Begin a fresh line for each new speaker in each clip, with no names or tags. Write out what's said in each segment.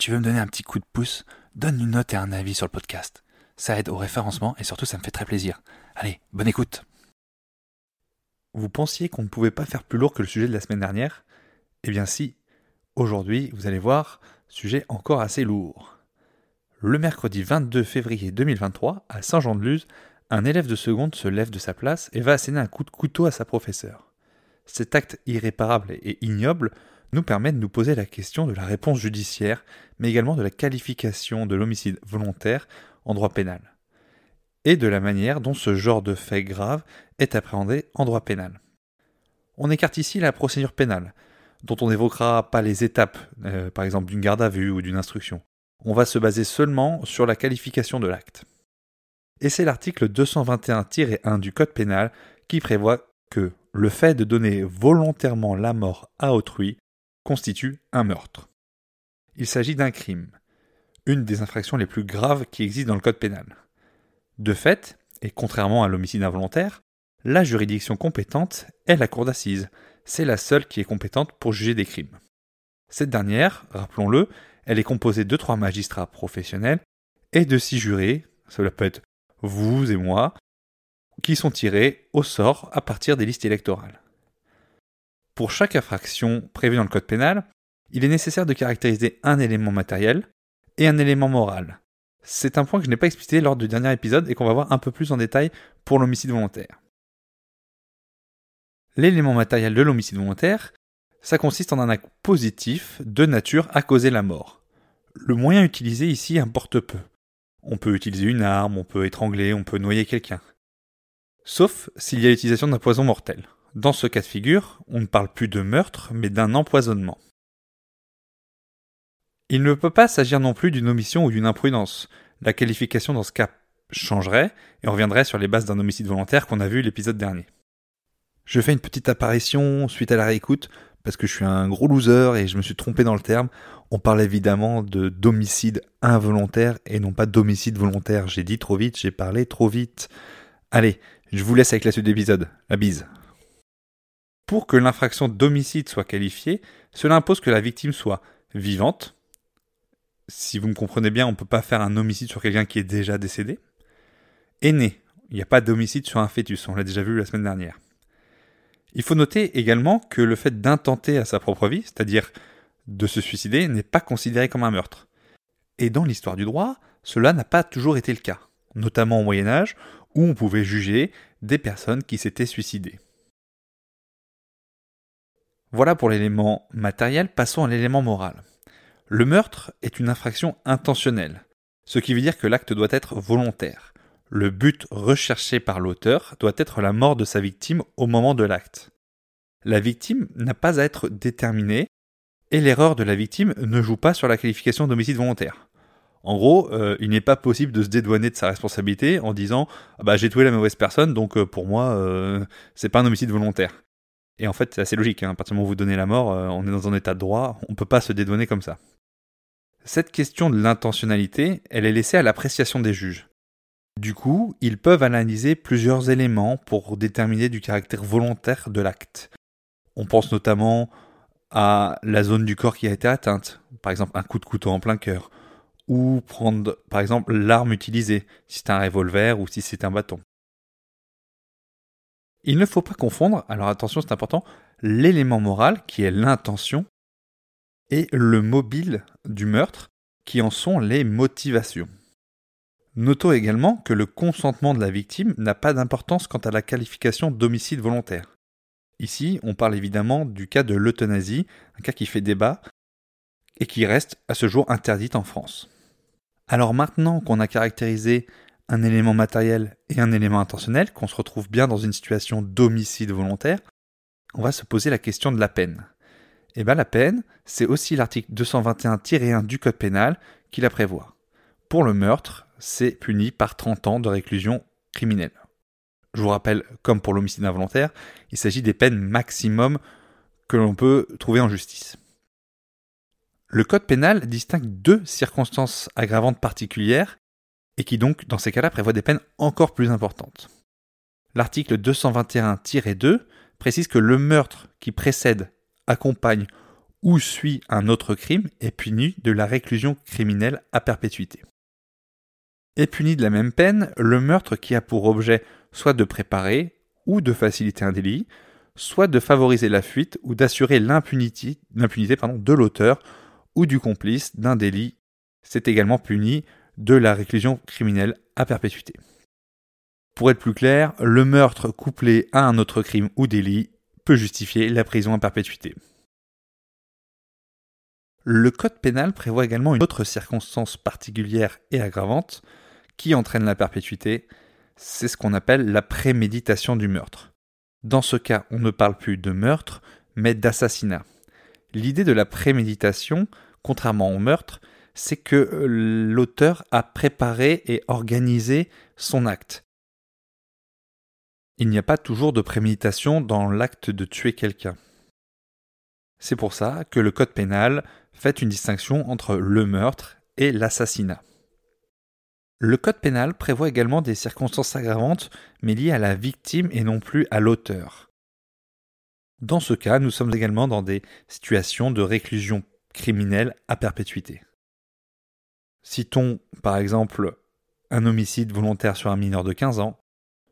Tu veux me donner un petit coup de pouce, donne une note et un avis sur le podcast. Ça aide au référencement et surtout ça me fait très plaisir. Allez, bonne écoute. Vous pensiez qu'on ne pouvait pas faire plus lourd que le sujet de la semaine dernière? Eh bien si. Aujourd'hui, vous allez voir, sujet encore assez lourd. Le mercredi 22 février 2023, à Saint-Jean-de-Luz, un élève de seconde se lève de sa place et va asséner un coup de couteau à sa professeure. Cet acte irréparable et ignoble nous permet de nous poser la question de la réponse judiciaire, mais également de la qualification de l'homicide volontaire en droit pénal, et de la manière dont ce genre de fait grave est appréhendé en droit pénal. On écarte ici la procédure pénale, dont on n'évoquera pas les étapes, euh, par exemple d'une garde à vue ou d'une instruction. On va se baser seulement sur la qualification de l'acte. Et c'est l'article 221-1 du Code pénal qui prévoit que le fait de donner volontairement la mort à autrui constitue un meurtre. Il s'agit d'un crime, une des infractions les plus graves qui existent dans le Code pénal. De fait, et contrairement à l'homicide involontaire, la juridiction compétente est la cour d'assises. C'est la seule qui est compétente pour juger des crimes. Cette dernière, rappelons-le, elle est composée de trois magistrats professionnels et de six jurés, cela peut être vous et moi, qui sont tirés au sort à partir des listes électorales. Pour chaque infraction prévue dans le Code pénal, il est nécessaire de caractériser un élément matériel et un élément moral. C'est un point que je n'ai pas expliqué lors du dernier épisode et qu'on va voir un peu plus en détail pour l'homicide volontaire. L'élément matériel de l'homicide volontaire, ça consiste en un acte positif de nature à causer la mort. Le moyen utilisé ici importe peu. On peut utiliser une arme, on peut étrangler, on peut noyer quelqu'un. Sauf s'il y a l'utilisation d'un poison mortel. Dans ce cas de figure, on ne parle plus de meurtre, mais d'un empoisonnement. Il ne peut pas s'agir non plus d'une omission ou d'une imprudence. La qualification dans ce cas changerait et on reviendrait sur les bases d'un homicide volontaire qu'on a vu l'épisode dernier. Je fais une petite apparition suite à la réécoute parce que je suis un gros loser et je me suis trompé dans le terme. On parle évidemment de d'homicide involontaire et non pas d'homicide volontaire. J'ai dit trop vite, j'ai parlé trop vite. Allez, je vous laisse avec la suite de l'épisode. La bise. Pour que l'infraction d'homicide soit qualifiée, cela impose que la victime soit vivante. Si vous me comprenez bien, on ne peut pas faire un homicide sur quelqu'un qui est déjà décédé. Et né. Il n'y a pas d'homicide sur un fœtus, on l'a déjà vu la semaine dernière. Il faut noter également que le fait d'intenter à sa propre vie, c'est-à-dire de se suicider, n'est pas considéré comme un meurtre. Et dans l'histoire du droit, cela n'a pas toujours été le cas, notamment au Moyen Âge, où on pouvait juger des personnes qui s'étaient suicidées. Voilà pour l'élément matériel, passons à l'élément moral. Le meurtre est une infraction intentionnelle, ce qui veut dire que l'acte doit être volontaire. Le but recherché par l'auteur doit être la mort de sa victime au moment de l'acte. La victime n'a pas à être déterminée et l'erreur de la victime ne joue pas sur la qualification d'homicide volontaire. En gros, euh, il n'est pas possible de se dédouaner de sa responsabilité en disant ah bah j'ai tué la mauvaise personne donc euh, pour moi euh, c'est pas un homicide volontaire. Et en fait c'est assez logique. Hein. À partir du moment où vous donnez la mort, on est dans un état de droit, on peut pas se dédouaner comme ça. Cette question de l'intentionnalité, elle est laissée à l'appréciation des juges. Du coup, ils peuvent analyser plusieurs éléments pour déterminer du caractère volontaire de l'acte. On pense notamment à la zone du corps qui a été atteinte, par exemple un coup de couteau en plein cœur, ou prendre par exemple l'arme utilisée, si c'est un revolver ou si c'est un bâton. Il ne faut pas confondre, alors attention c'est important, l'élément moral qui est l'intention et le mobile du meurtre qui en sont les motivations. Notons également que le consentement de la victime n'a pas d'importance quant à la qualification d'homicide volontaire. Ici, on parle évidemment du cas de l'euthanasie, un cas qui fait débat et qui reste à ce jour interdite en France. Alors maintenant qu'on a caractérisé un élément matériel et un élément intentionnel, qu'on se retrouve bien dans une situation d'homicide volontaire, on va se poser la question de la peine. Eh bien la peine, c'est aussi l'article 221-1 du Code pénal qui la prévoit. Pour le meurtre, c'est puni par 30 ans de réclusion criminelle. Je vous rappelle, comme pour l'homicide involontaire, il s'agit des peines maximum que l'on peut trouver en justice. Le Code pénal distingue deux circonstances aggravantes particulières et qui donc, dans ces cas-là, prévoit des peines encore plus importantes. L'article 221-2 précise que le meurtre qui précède, accompagne ou suit un autre crime est puni de la réclusion criminelle à perpétuité. Est puni de la même peine le meurtre qui a pour objet soit de préparer ou de faciliter un délit, soit de favoriser la fuite ou d'assurer l'impunité, de l'auteur ou du complice d'un délit. C'est également puni de la réclusion criminelle à perpétuité. Pour être plus clair, le meurtre couplé à un autre crime ou délit peut justifier la prison à perpétuité. Le Code pénal prévoit également une autre circonstance particulière et aggravante qui entraîne la perpétuité, c'est ce qu'on appelle la préméditation du meurtre. Dans ce cas, on ne parle plus de meurtre, mais d'assassinat. L'idée de la préméditation, contrairement au meurtre, c'est que euh, l'auteur a préparé et organisé son acte. Il n'y a pas toujours de préméditation dans l'acte de tuer quelqu'un. C'est pour ça que le Code pénal fait une distinction entre le meurtre et l'assassinat. Le Code pénal prévoit également des circonstances aggravantes, mais liées à la victime et non plus à l'auteur. Dans ce cas, nous sommes également dans des situations de réclusion criminelle à perpétuité. Citons par exemple un homicide volontaire sur un mineur de 15 ans,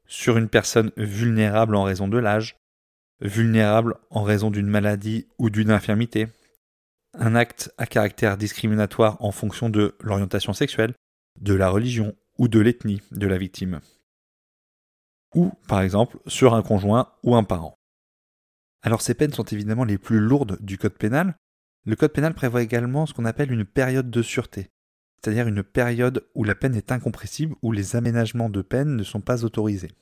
sur une personne vulnérable en raison de l'âge, vulnérable en raison d'une maladie ou d'une infirmité, un acte à caractère discriminatoire en fonction de l'orientation sexuelle, de la religion ou de l'ethnie de la victime. Ou, par exemple, sur un conjoint ou un parent. Alors ces peines sont évidemment les plus lourdes du Code pénal. Le Code pénal prévoit également ce qu'on appelle une période de sûreté c'est-à-dire une période où la peine est incompressible, où les aménagements de peine ne sont pas autorisés.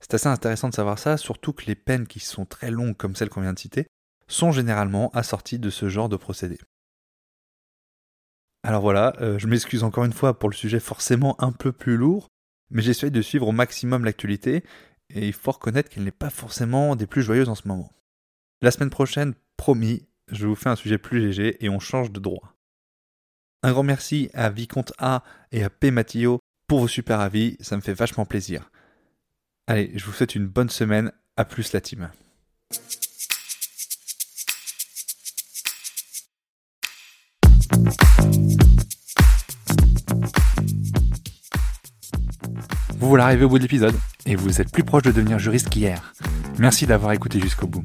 C'est assez intéressant de savoir ça, surtout que les peines qui sont très longues comme celles qu'on vient de citer sont généralement assorties de ce genre de procédé. Alors voilà, euh, je m'excuse encore une fois pour le sujet forcément un peu plus lourd, mais j'essaye de suivre au maximum l'actualité, et il faut reconnaître qu'elle n'est pas forcément des plus joyeuses en ce moment. La semaine prochaine, promis, je vous fais un sujet plus léger et on change de droit. Un grand merci à Vicomte A et à P. Mattio pour vos super avis, ça me fait vachement plaisir. Allez, je vous souhaite une bonne semaine, à plus la team. Vous voilà arrivé au bout de l'épisode, et vous êtes plus proche de devenir juriste qu'hier. Merci d'avoir écouté jusqu'au bout.